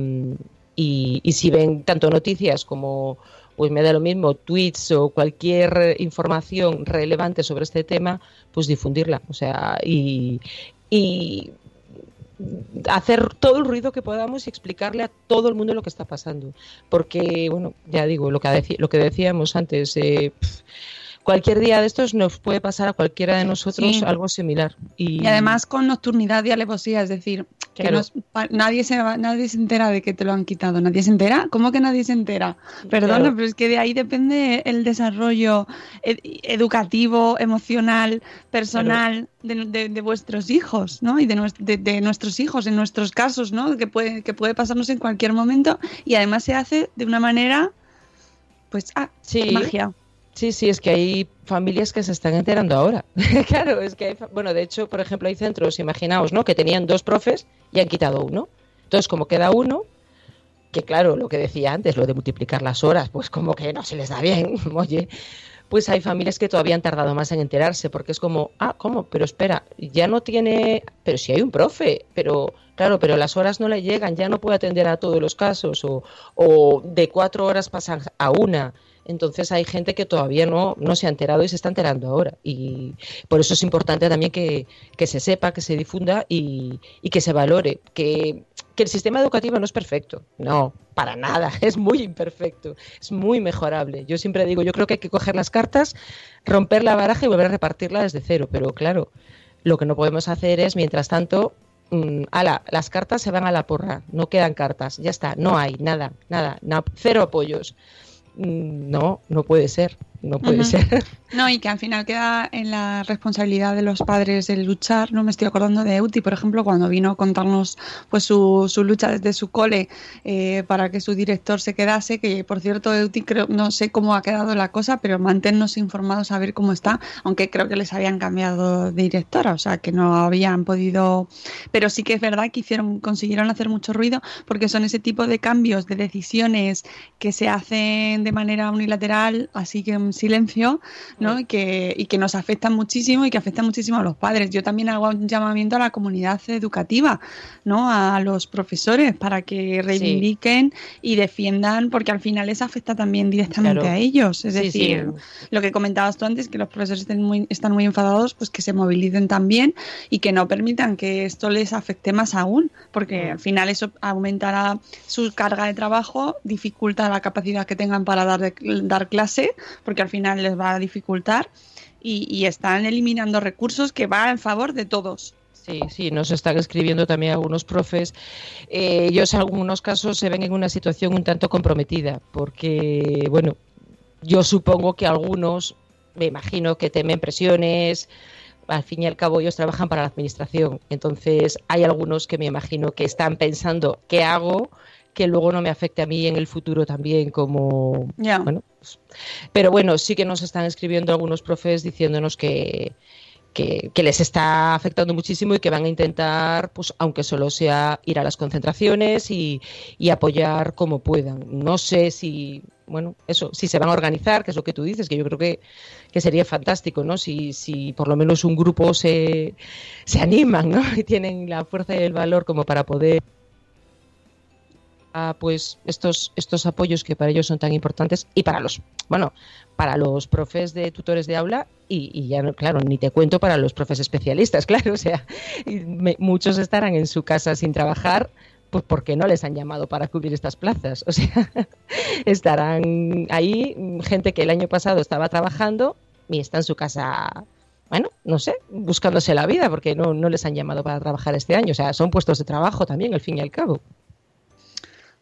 y si ven tanto noticias como, pues me da lo mismo, tweets o cualquier información relevante sobre este tema, pues difundirla. O sea, y, y hacer todo el ruido que podamos y explicarle a todo el mundo lo que está pasando. Porque, bueno, ya digo, lo que, lo que decíamos antes, eh, cualquier día de estos nos puede pasar a cualquiera de nosotros Sí. algo similar. Y, Y además con nocturnidad y alevosía, es decir, que Claro. no es- pa- nadie, se va- nadie se entera de que te lo han quitado. ¿Nadie se entera? ¿Cómo que nadie se entera? Perdona, Claro. pero es que de ahí depende el desarrollo ed- educativo, emocional, personal de, de- de vuestros hijos, ¿no? Y de- de nuestros hijos, en nuestros casos, ¿no? Que puede, que puede pasarnos en cualquier momento y además se hace de una manera, pues, ah, Sí. magia. Sí, sí, es que hay familias que se están enterando ahora. claro, es que hay, bueno, de hecho, por ejemplo, hay centros, imaginaos, ¿no? Que tenían dos profes y han quitado uno. Entonces, como queda uno, que claro, lo que decía antes, lo de multiplicar las horas, pues como que no se les da bien, oye, pues hay familias que todavía han tardado más en enterarse, porque es como, ah, ¿cómo? Pero espera, ya no tiene, pero si hay un profe, pero claro, pero las horas no le llegan, ya no puede atender a todos los casos, o, o de cuatro horas pasan a una. Entonces hay gente que todavía no, no se ha enterado y se está enterando ahora. Y por eso es importante también que, que se sepa, que se difunda y, y que se valore. Que, que el sistema educativo no es perfecto. No, para nada. Es muy imperfecto. Es muy mejorable. Yo siempre digo, yo creo que hay que coger las cartas, romper la baraja y volver a repartirla desde cero. Pero claro, lo que no podemos hacer es, mientras tanto, mm, ala, las cartas se van a la porra. No quedan cartas. Ya está. No hay nada, nada. na- cero apoyos. Mm, No, no puede ser. No puede ser. No, y que al final queda en la responsabilidad de los padres el luchar. No me estoy acordando de Euti, por ejemplo, cuando vino a contarnos pues su, su lucha desde su cole eh, para que su director se quedase. Que por cierto, Euti, creo, no sé cómo ha quedado la cosa, pero manténnos informados a ver cómo está. Aunque creo que les habían cambiado de directora, o sea que no habían podido. Pero sí que es verdad que hicieron, consiguieron hacer mucho ruido porque son ese tipo de cambios, de decisiones que se hacen de manera unilateral, así que en silencio, ¿no? Y que, y que nos afectan muchísimo y que afectan muchísimo a los padres. Yo también hago un llamamiento a la comunidad educativa, ¿no? A los profesores para que reivindiquen y defiendan, porque al final les afecta también directamente Claro. a ellos. Es Sí, decir, sí. lo que comentabas tú antes, que los profesores estén muy, están muy enfadados, pues que se movilicen también y que no permitan que esto les afecte más aún, porque al final eso aumentará su carga de trabajo, dificulta la capacidad que tengan para dar, dar clase, porque al final les va a dificultar y, están eliminando recursos que van en favor de todos. Sí, sí, nos están escribiendo también algunos profes. Eh, ellos en algunos casos se ven en una situación un tanto comprometida, porque, bueno, yo supongo que algunos, me imagino que temen presiones, al fin y al cabo ellos trabajan para la administración, entonces hay algunos que me imagino que están pensando, ¿qué hago? Que luego no me afecte a mí en el futuro también como... Bueno, pues, pero bueno, sí que nos están escribiendo algunos profes diciéndonos que, que, que les está afectando muchísimo y que van a intentar, pues aunque solo sea ir a las concentraciones y, y apoyar como puedan. No sé si, bueno, eso, si se van a organizar, que es lo que tú dices, que yo creo que, que sería fantástico, ¿no? Si, si por lo menos un grupo se, se animan, ¿no? Y tienen la fuerza y el valor como para poder pues estos estos apoyos que para ellos son tan importantes y para los bueno para los profes de tutores de aula y, y ya claro ni te cuento para los profes especialistas claro o sea me- muchos estarán en su casa sin trabajar pues porque no les han llamado para cubrir estas plazas o sea estarán ahí gente que el año pasado estaba trabajando y está en su casa bueno, no sé, buscándose la vida, porque no, no les han llamado para trabajar este año. O sea, son puestos de trabajo también, al fin y al cabo.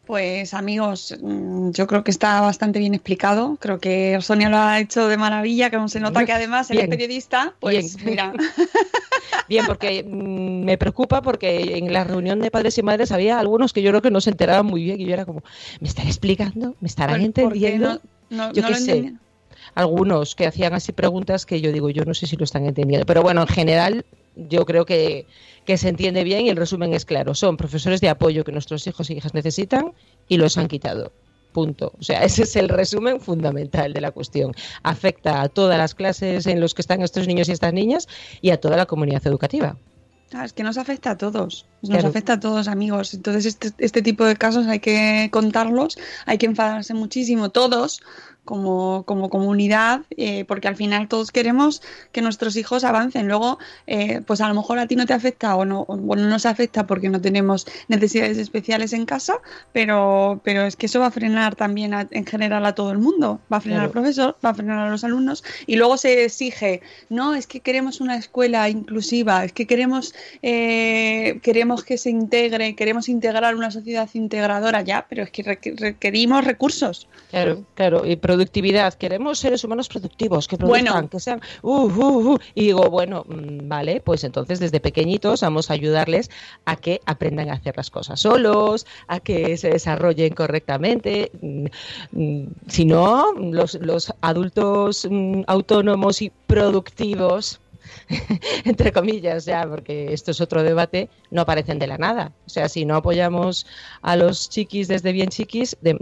Pues amigos, mm, yo creo que está bastante bien explicado. Creo que Sonia lo ha hecho de maravilla, que se nota que además Bien. periodista. Pues Bien. mira, Bien, porque mm, me preocupa porque en la reunión de padres y madres había algunos que yo creo que no se enteraban muy bien y yo era como, ¿me estarán explicando? ¿Me estarán ¿por- por qué entendiendo? no, no, yo no qué lo sé. Algunos que hacían así preguntas que yo digo, yo no sé si lo están entendiendo. Pero bueno, en general yo creo que, que se entiende bien y el resumen es claro. Son profesores de apoyo que nuestros hijos e hijas necesitan y los han quitado. Punto. O sea, ese es el resumen fundamental de la cuestión. Afecta a todas las clases en los que están estos niños y estas niñas y a toda la comunidad educativa. Ah, es que nos afecta a todos, nos Claro. afecta a todos amigos. Entonces este, este tipo de casos hay que contarlos, hay que enfadarse muchísimo todos como, como comunidad, eh, porque al final todos queremos que nuestros hijos avancen. Luego, eh, pues a lo mejor a ti no te afecta o no, o, bueno, no nos afecta porque no tenemos necesidades especiales en casa, pero, pero es que eso va a frenar también a- en general a todo el mundo. Va a frenar al profesor, va a frenar a los alumnos y luego se exige, no, es que queremos una escuela inclusiva, es que queremos, eh, queremos que se integre, queremos integrar una sociedad integradora ya, pero es que requ- requerimos recursos. Claro, claro, y productividad. Queremos seres humanos productivos, que produzcan, Bueno. que sean. Uh, uh, uh. Y digo, bueno, mm, vale, pues entonces desde pequeñitos vamos a ayudarles a que aprendan a hacer las cosas solos, a que se desarrollen correctamente. Mm, mm, Si no, los, los adultos autónomos y productivos entre comillas ya, porque esto es otro debate, no aparecen de la nada. O sea, si no apoyamos a los chiquis desde bien chiquis, de-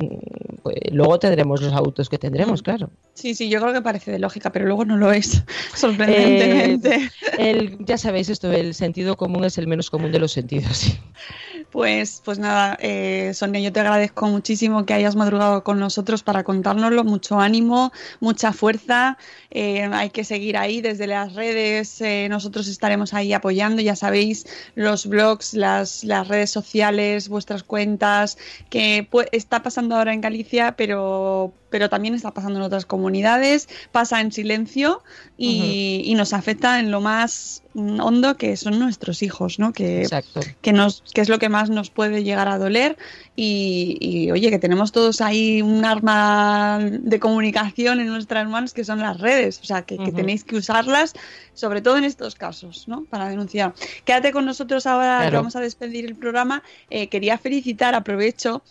pues, luego tendremos los adultos que tendremos, claro. Sí, sí, yo creo que parece de lógica, pero luego no lo es, sorprendentemente. Eh, el, ya sabéis esto, el sentido común es el menos común de los sentidos. Pues, pues nada, eh, Sonia, yo te agradezco muchísimo que hayas madrugado con nosotros para contárnoslo. Mucho ánimo, mucha fuerza. eh, hay que seguir ahí desde las redes. eh, nosotros estaremos ahí apoyando. Ya sabéis, los blogs, las, las redes sociales, vuestras cuentas, que pu- está pasando ahora en Galicia, pero, pero también está pasando en otras comunidades. Pasa en silencio y, y nos afecta en lo más hondo que son nuestros hijos, ¿no? Que, Exacto. que, nos, que es lo que más nos puede llegar a doler y, y, oye, que tenemos todos ahí un arma de comunicación en nuestras manos que son las redes, o sea, que, que Ujú. tenéis que usarlas, sobre todo en estos casos, ¿no? Para denunciar. Quédate con nosotros ahora, que Claro. vamos a despedir el programa. Eh, quería felicitar, aprovecho,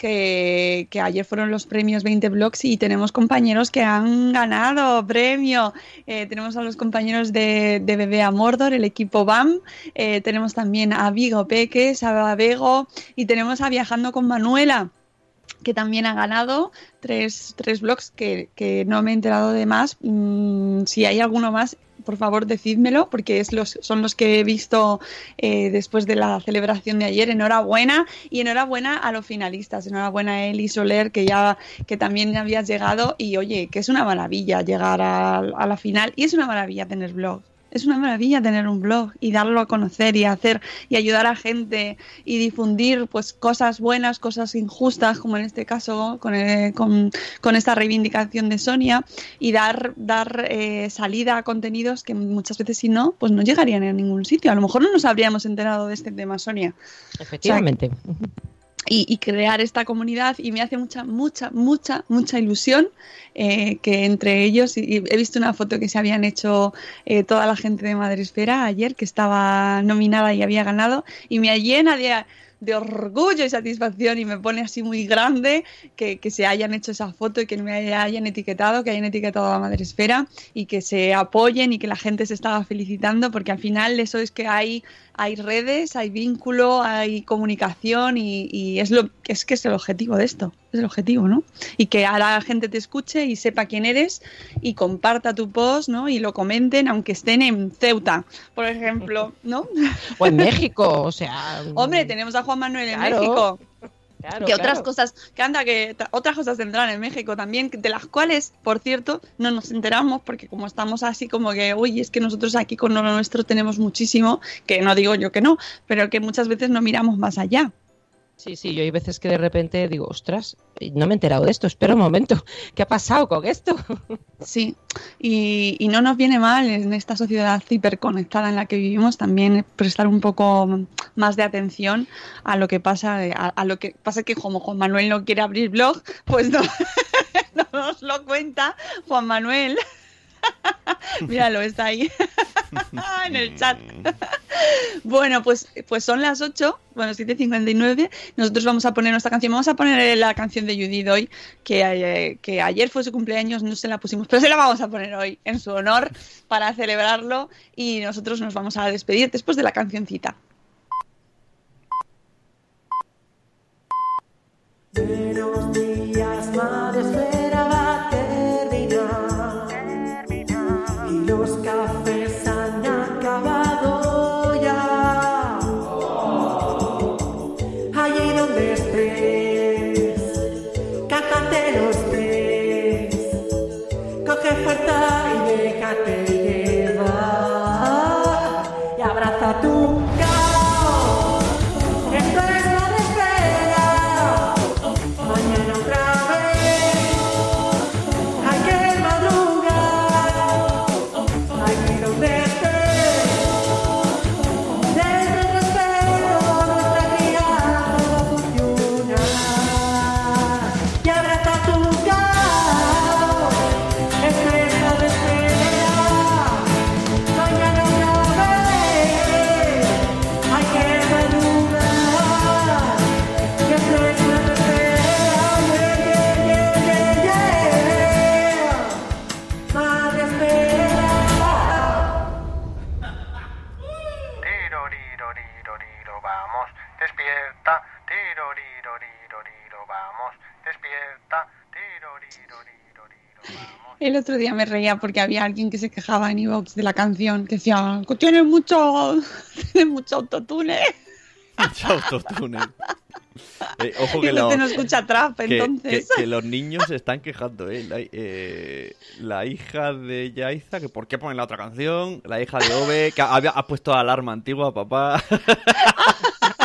que, ayer fueron los premios 20 Blogs y tenemos compañeros que han ganado premio. Eh, tenemos a los compañeros de, de Bebé a Mordor, el equipo BAM. Eh, tenemos también a Vigo Peques, a Bego y tenemos a Viajando con Manuela que también ha ganado tres, tres blogs que, que no me he enterado de más. Mm, si hay alguno más, por favor decídmelo, porque es los, son los que he visto eh, después de la celebración de ayer. Enhorabuena y enhorabuena a los finalistas. Enhorabuena a Eli Soler, que ya que también habías llegado. Y oye, que es una maravilla llegar a, a la final y es una maravilla tener blog. Es una maravilla tener un blog y darlo a conocer y hacer y ayudar a gente y difundir pues cosas buenas, cosas injustas, como en este caso con, eh, con, con esta reivindicación de Sonia y dar, dar eh, salida a contenidos que muchas veces si no, pues no llegarían a ningún sitio. A lo mejor no nos habríamos enterado de este tema, Sonia. Efectivamente. Y, crear esta comunidad y me hace mucha, mucha, mucha, mucha ilusión eh, que entre ellos, y, he visto una foto que se habían hecho eh, toda la gente de Madresfera ayer, que estaba nominada y había ganado, y me llena de, de orgullo y satisfacción y me pone así muy grande que, que se hayan hecho esa foto y que me hayan etiquetado, que hayan etiquetado a Madresfera y que se apoyen y que la gente se estaba felicitando porque al final eso es que hay hay redes, hay vínculo, hay comunicación y, y es lo es que es el objetivo de esto, es el objetivo, ¿no? Y que ahora la gente te escuche y sepa quién eres y comparta tu post, ¿no? Y lo comenten aunque estén en Ceuta, por ejemplo, ¿no? O en México, o sea. Hombre, tenemos a Juan Manuel en Claro. México. Claro, que otras claro. cosas, que anda, que tra- otras cosas tendrán en México también, de las cuales, por cierto, no nos enteramos porque como estamos así como que, uy, es que nosotros aquí con lo nuestro tenemos muchísimo, que no digo yo que no, pero que muchas veces no miramos más allá. Sí, sí, yo hay veces que de repente digo, ostras, no me he enterado de esto, espera un momento, ¿qué ha pasado con esto? Sí, y, no nos viene mal en esta sociedad hiperconectada en la que vivimos también prestar un poco más de atención a lo que pasa, a, a lo que pasa que como Juan Manuel no quiere abrir blog, pues no nos lo cuenta Juan Manuel. Míralo, está ahí en el chat. bueno, pues, pues son las 8, bueno, 7.59. Nosotros vamos a poner nuestra canción. Vamos a poner la canción de Judith hoy, que, eh, que ayer fue su cumpleaños, no se la pusimos, pero se la vamos a poner hoy en su honor para celebrarlo. Y nosotros nos vamos a despedir después de la cancioncita. Buenos días, madre El otro día me reía porque había alguien que se quejaba en iVoox de la canción, que decía, que tiene mucho, tiene mucho autotune. Mucho autotune. Eh, ojo que, no lo- no escucha trap, que- entonces. que- que los niños se están quejando, ¿eh? La, eh, la hija de Yaiza, que por qué ponen la otra canción. La hija de Ove, que había, ha puesto alarma antigua, papá.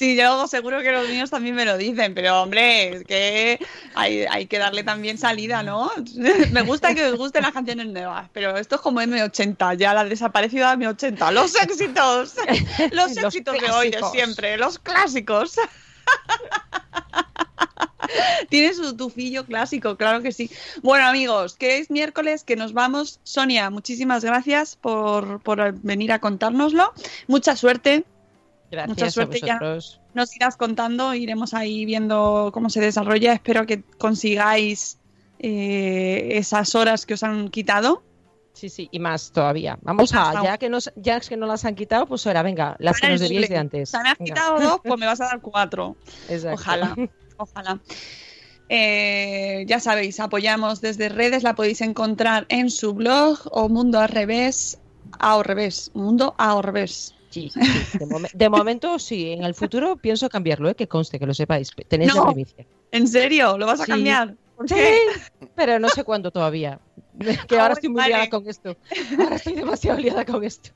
Sí, yo seguro que los niños también me lo dicen, pero hombre, es que hay, hay que darle también salida, ¿no? Me gusta que os gusten las canciones nuevas, pero esto es como M80, ya la desaparecida M80. Los éxitos, los Los éxitos de hoy, de siempre, los clásicos. Tienes su tufillo clásico, claro que sí. Bueno, amigos, que es miércoles, que nos vamos. Sonia, muchísimas gracias por, por venir a contárnoslo. Mucha suerte. Gracias Mucha suerte a ya. vosotros. Nos irás contando, iremos ahí viendo cómo se desarrolla. Espero que consigáis eh, esas horas que os han quitado. Sí, sí, y más todavía. Vamos a, ya que, nos, ya que no las han quitado, pues ahora, venga, las que nos debíais de antes. O sea, me has Venga. quitado dos, pues me vas a dar cuatro. Exacto. Ojalá, ojalá. Eh, ya sabéis, apoyamos desde redes, la podéis encontrar en su blog o Mundo al revés, a al revés, Mundo a al revés. Sí, sí, sí. De, momen- de momento sí, en el futuro pienso cambiarlo, ¿eh? que conste, que lo sepáis. Tenéis No. la primicia. ¿En serio? ¿Lo vas a cambiar? ¿Por Sí, qué? pero no sé cuándo todavía. Que Ah, ahora estoy muy vale. liada con esto. Ahora estoy demasiado liada con esto.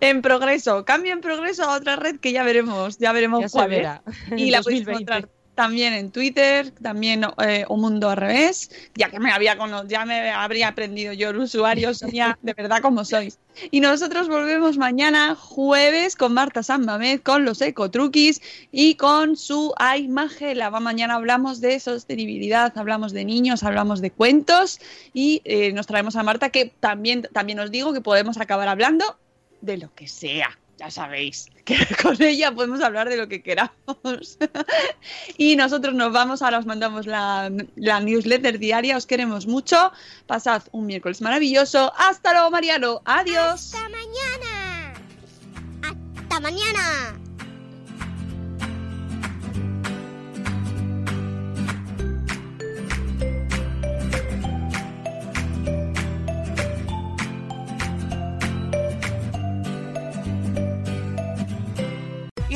En progreso, cambio en progreso a otra red que ya veremos, ya veremos Ya cuál es. Y la podéis 2020. encontrar también en Twitter, también eh, Un Mundo al Revés, ya que me había ya me habría aprendido yo el usuario, Sonia, de verdad como sois. Y nosotros volvemos mañana jueves con Marta San Mamés, con los ecotruquis y con su Ay Magela. Mañana hablamos de sostenibilidad, hablamos de niños, hablamos de cuentos y eh, nos traemos a Marta que también, también os digo que podemos acabar hablando de lo que sea. Ya sabéis que con ella podemos hablar de lo que queramos. y nosotros nos vamos, ahora os mandamos la, la newsletter diaria, os queremos mucho. Pasad un miércoles maravilloso. Hasta luego, Mariano. Adiós. Hasta mañana. Hasta mañana.